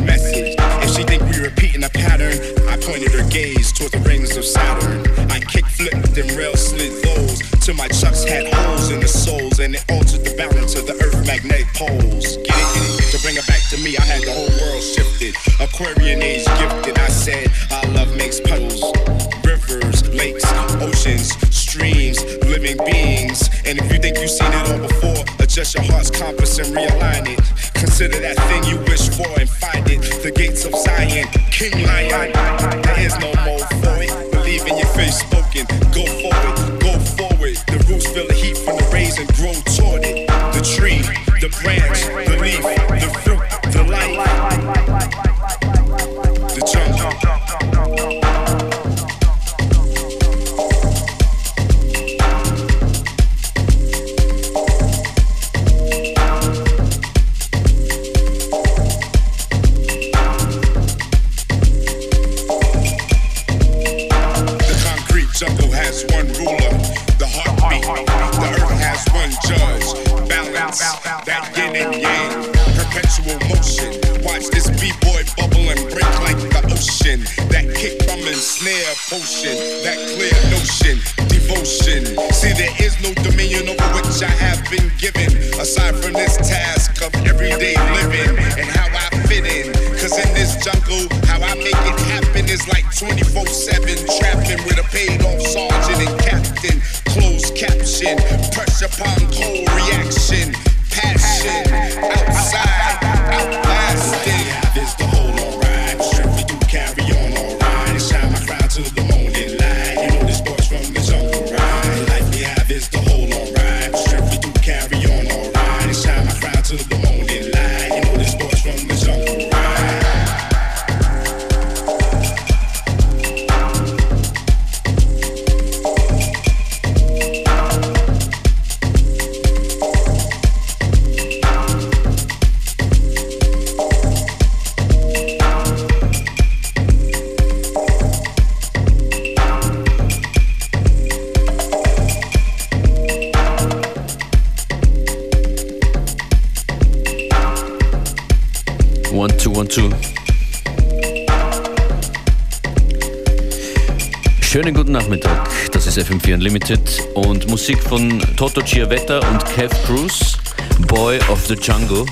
message. If she think we repeating a pattern, I pointed her gaze toward the rings of Saturn. I kick flipped and rail slid those till my chucks had holes in the soles and it altered the balance of the earth magnetic poles. Get it, get it? To bring it back to me, I had the whole world shifted. Aquarian age gifted. I said our love makes puddles, rivers, lakes, oceans, streams, living beings. And if you think you've seen it all before, adjust your heart's compass and realign it. Consider that King Lion. FM4 Unlimited und Musik von Toto Chiavetta und Kev Cruz, Boy of the Jungle.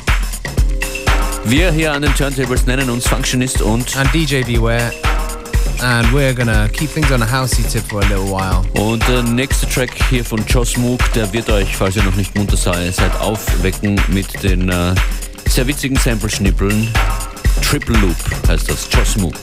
Wir hier an den Turntables nennen uns Functionist und, and DJ Beware. And we're gonna keep things on a housey tip for a little while. und der nächste Track hier von Joss Mook, der wird euch, falls ihr noch nicht munter seid, seid aufwecken mit den äh, sehr witzigen Sample-Schnippeln. Triple Loop heißt das, Joss Mook.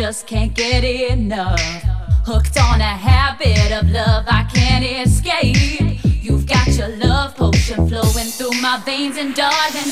Just can't get enough. Hooked on a habit of love I can't escape. You've got your love potion flowing through my veins, and darling,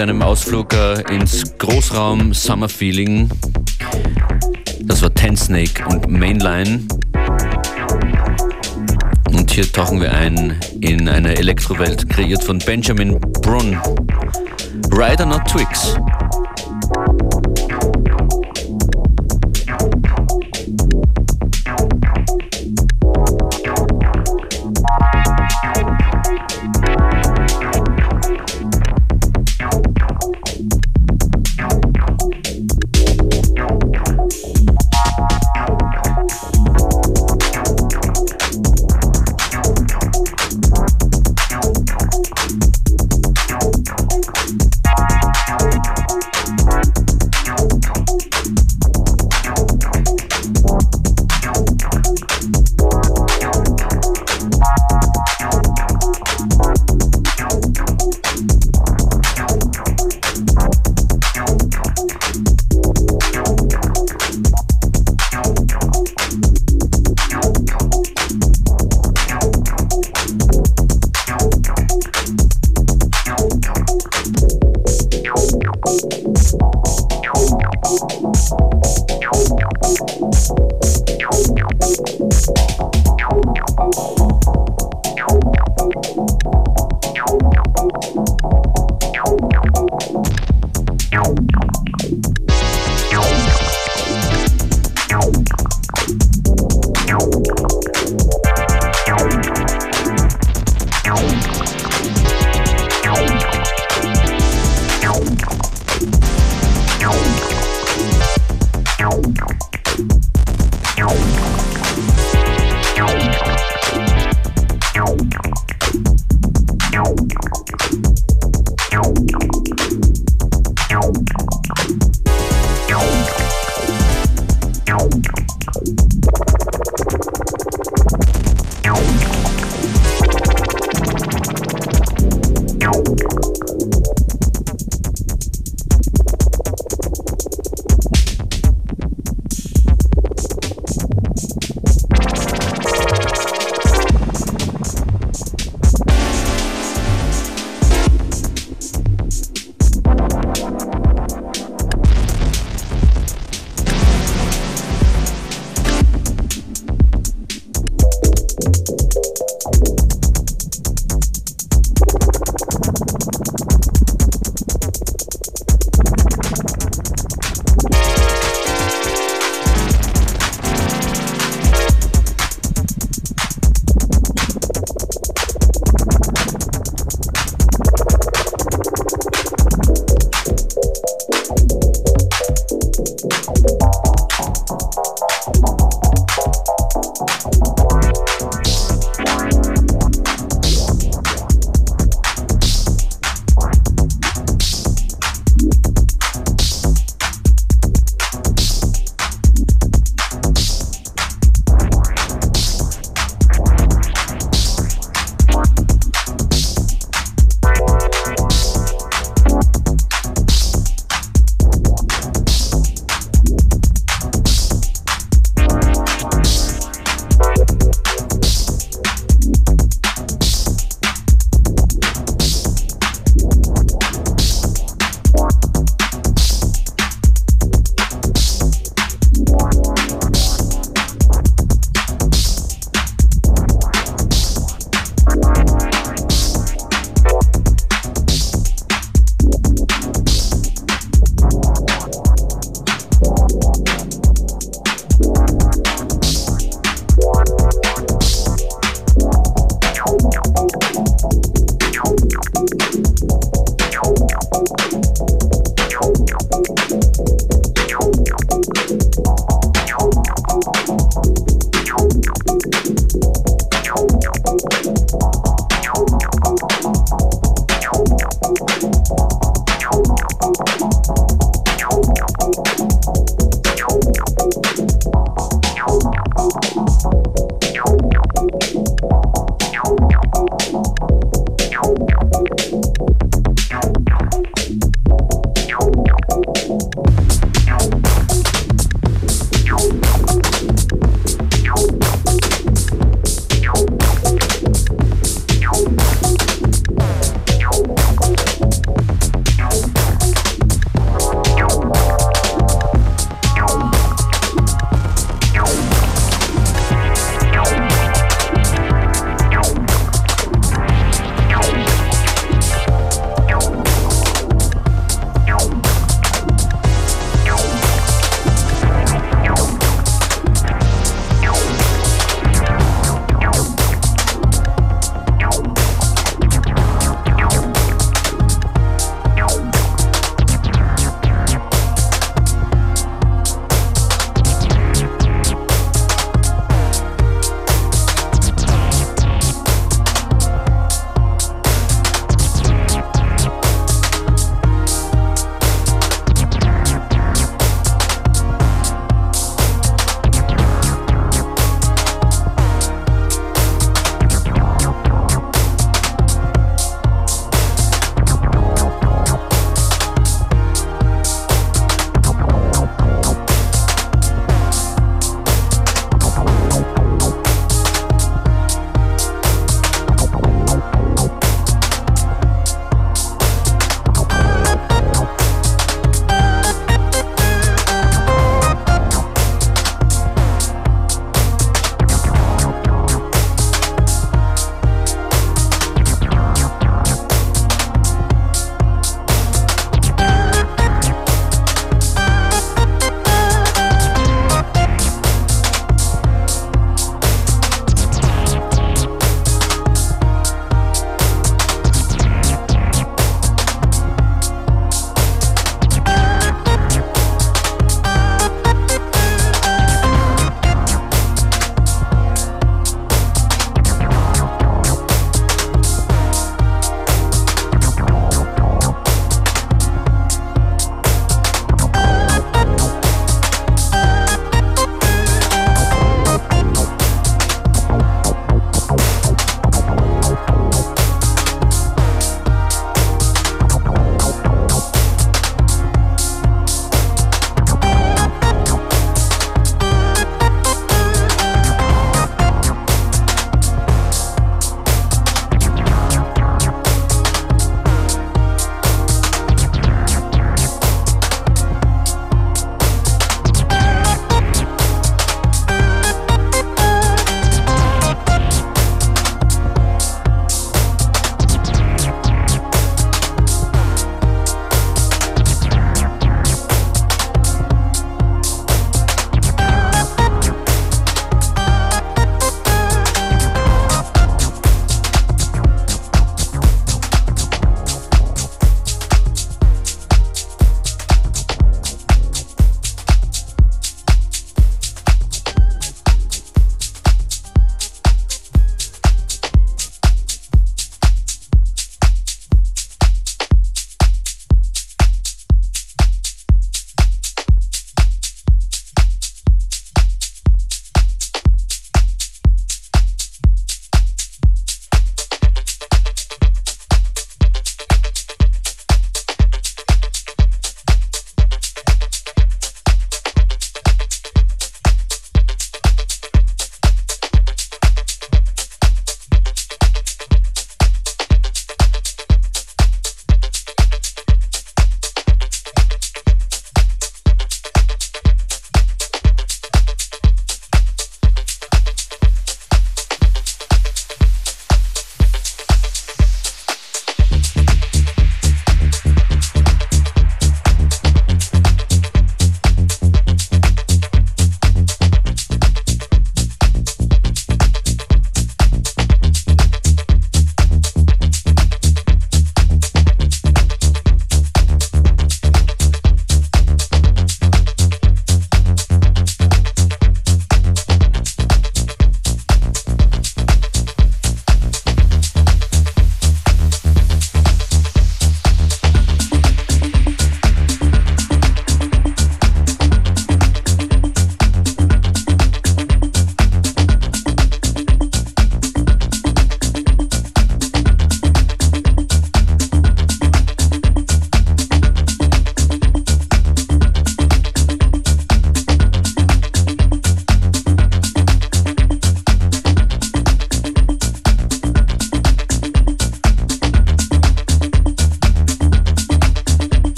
mit einem Ausflug äh, ins Großraum Summer Feeling. Das war Ten Snake und Mainline. Und hier tauchen wir ein in eine Elektrowelt, kreiert von Benjamin Brunn. Rider Not Twigs.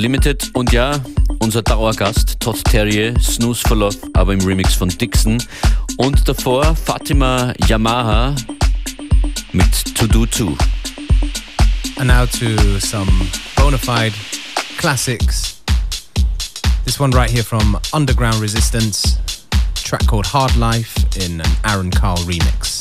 Unlimited und ja, unser Dauergast Todd Terje, Snooze for Love, aber im Remix von Dixon. Und davor Fatima Yamaha mit To Do Too. And now to some bona fide classics. This one right here from Underground Resistance, track called Hard Life in an Aaron Carl remix.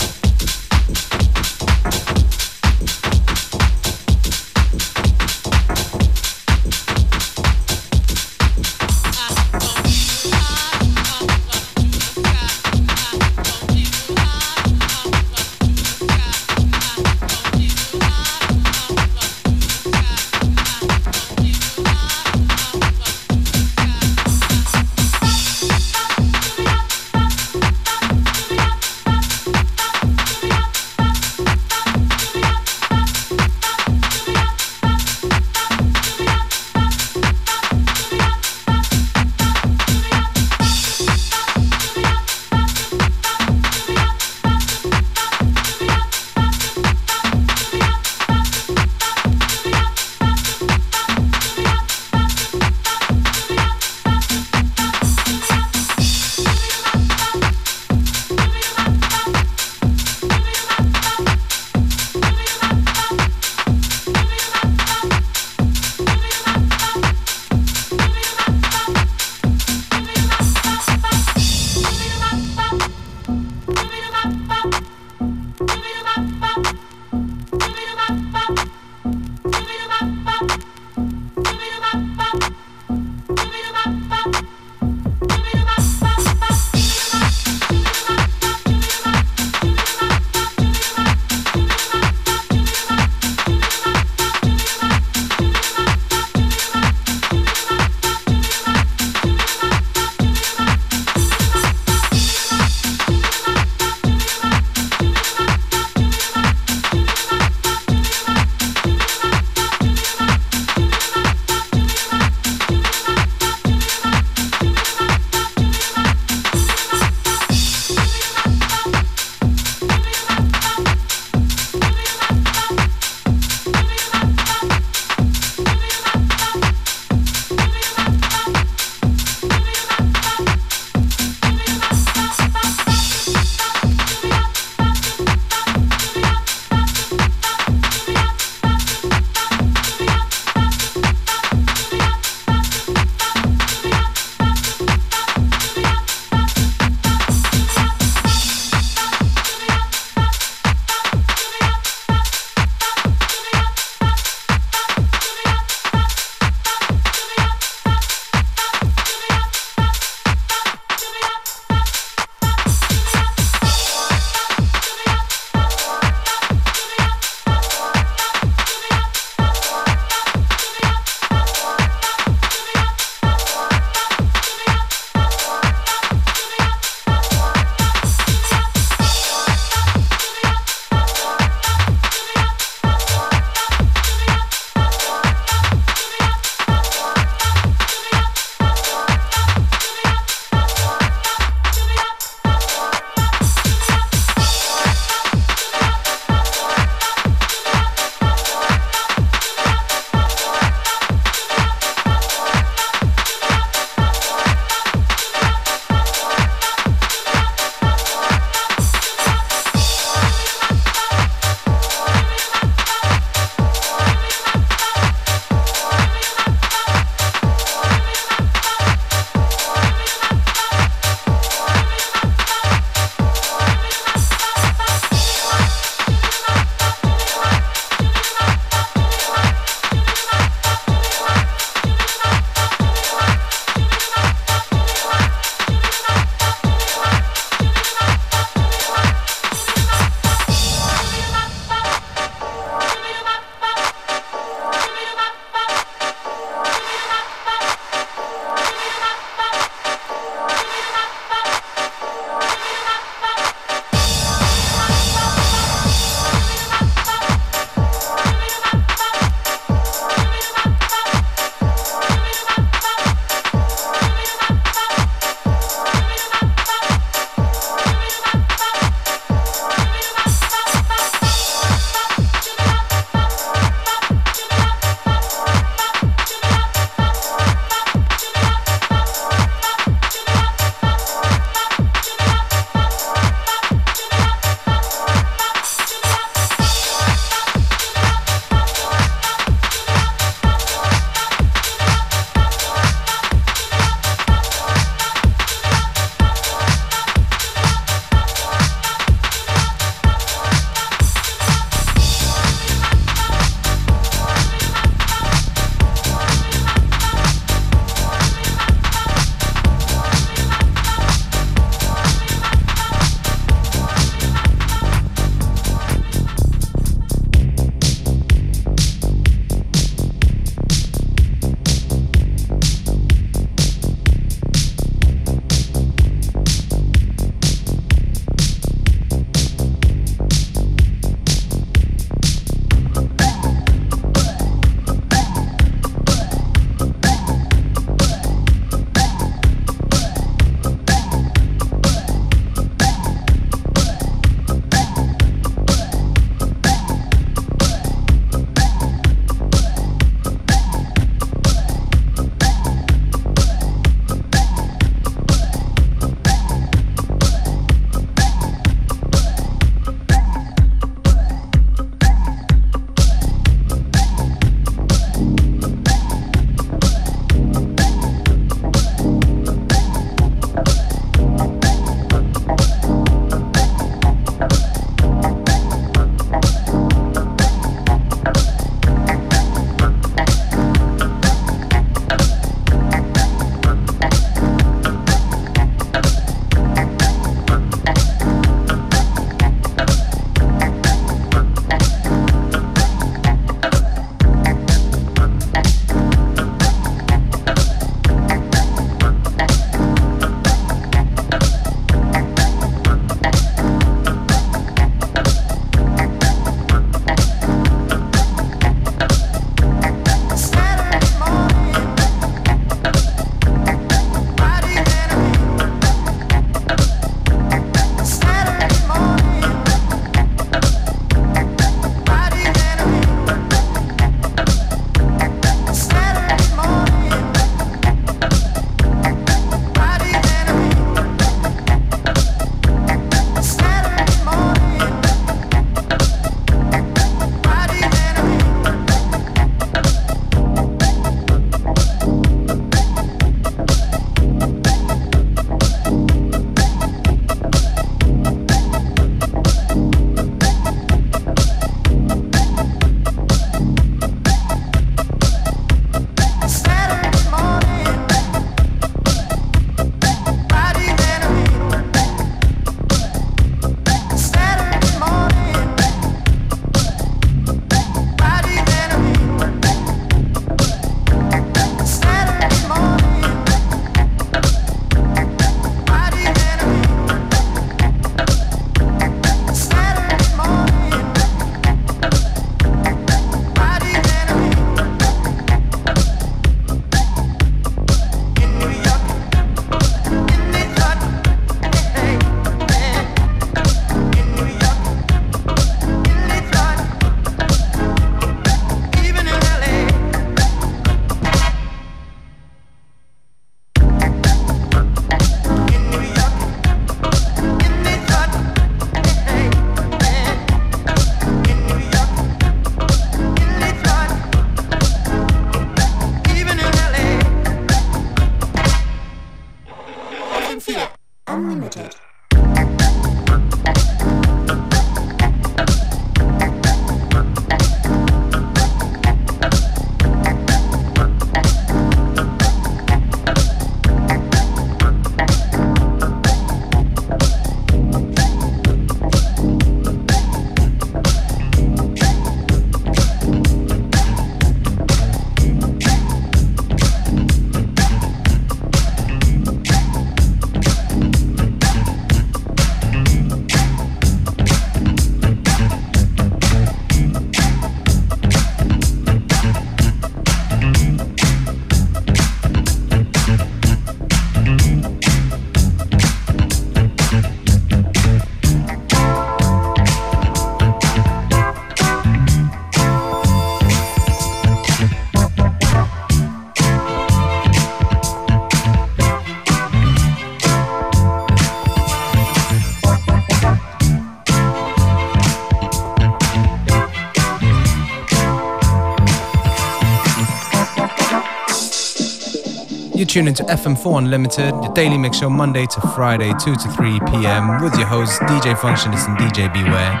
You're tuning to FM4 Unlimited, your daily mix show Monday to Friday, 2 to 3 p.m. with your hosts DJ Functionist and DJ Beware.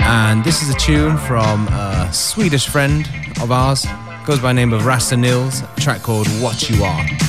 And this is a tune from a Swedish friend of ours, goes by the name of Rasta Nils, track called What You Are.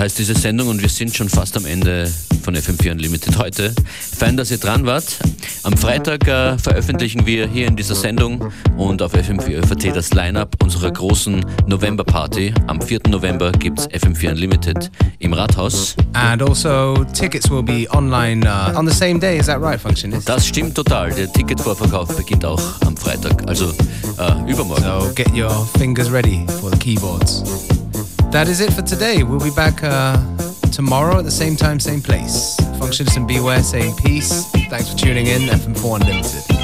Heißt diese Sendung und wir sind schon fast am Ende von FM4 Unlimited heute. Fein, dass ihr dran wart. Am Freitag äh, veröffentlichen wir hier in dieser Sendung und auf FM4 FAT das Line-Up unserer großen November-Party. Am 4. November gibt es FM4 Unlimited im Rathaus. And also tickets will be online uh, on the same day, is that right, Functionist? Das stimmt total. Der Ticketvorverkauf beginnt auch am Freitag, also äh, übermorgen. So get your fingers ready for the keyboards. That is it for today. We'll be back uh, tomorrow at the same time, same place. Functionist and Beware saying peace. Thanks for tuning in. FM4 Unlimited.